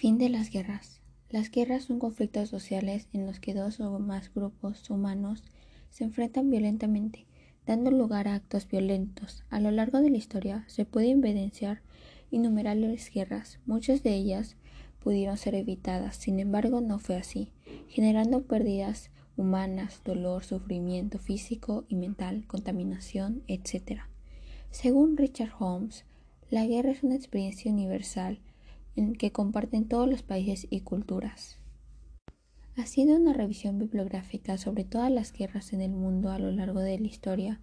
Fin de las guerras. Las guerras son conflictos sociales en los que dos o más grupos humanos se enfrentan violentamente, dando lugar a actos violentos. A lo largo de la historia se puede evidenciar innumerables guerras, muchas de ellas pudieron ser evitadas, sin embargo no fue así, generando pérdidas humanas, dolor, sufrimiento físico y mental, contaminación, etc. Según Richard Holmes, la guerra es una experiencia universal que comparten todos los países y culturas. Haciendo una revisión bibliográfica sobre todas las guerras en el mundo a lo largo de la historia,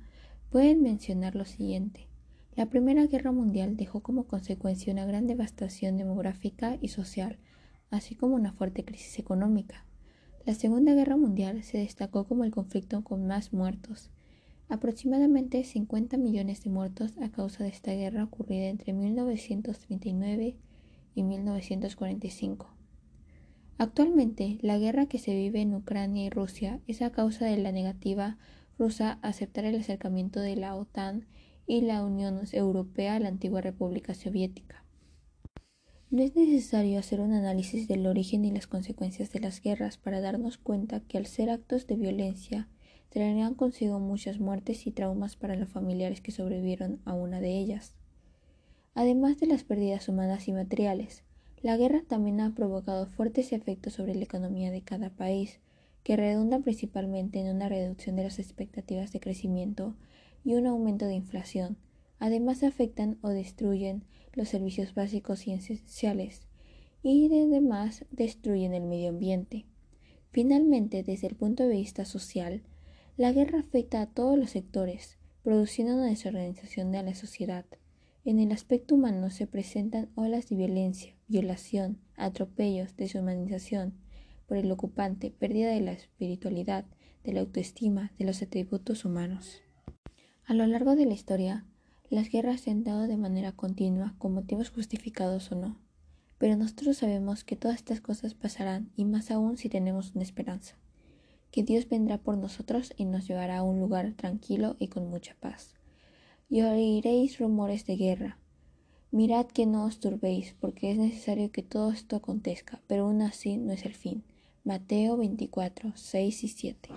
pueden mencionar lo siguiente. La Primera Guerra Mundial dejó como consecuencia una gran devastación demográfica y social, así como una fuerte crisis económica. La Segunda Guerra Mundial se destacó como el conflicto con más muertos, aproximadamente 50 millones de muertos a causa de esta guerra ocurrida entre 1939 y 1945. Actualmente, la guerra que se vive en Ucrania y Rusia es a causa de la negativa rusa a aceptar el acercamiento de la OTAN y la Unión Europea a la antigua República Soviética. No es necesario hacer un análisis del origen y las consecuencias de las guerras para darnos cuenta que al ser actos de violencia traerían consigo muchas muertes y traumas para los familiares que sobrevivieron a una de ellas. Además de las pérdidas humanas y materiales, la guerra también ha provocado fuertes efectos sobre la economía de cada país, que redundan principalmente en una reducción de las expectativas de crecimiento y un aumento de inflación. Además afectan o destruyen los servicios básicos y esenciales y además destruyen el medio ambiente. Finalmente, desde el punto de vista social, la guerra afecta a todos los sectores, produciendo una desorganización de la sociedad. En el aspecto humano se presentan olas de violencia, violación, atropellos, deshumanización por el ocupante, pérdida de la espiritualidad, de la autoestima, de los atributos humanos. A lo largo de la historia, las guerras se han dado de manera continua, con motivos justificados o no, pero nosotros sabemos que todas estas cosas pasarán y más aún si tenemos una esperanza, que Dios vendrá por nosotros y nos llevará a un lugar tranquilo y con mucha paz y oiréis rumores de guerra. Mirad que no os turbéis, porque es necesario que todo esto acontezca, pero aún así no es el fin. Mateo 24, 6 y 7.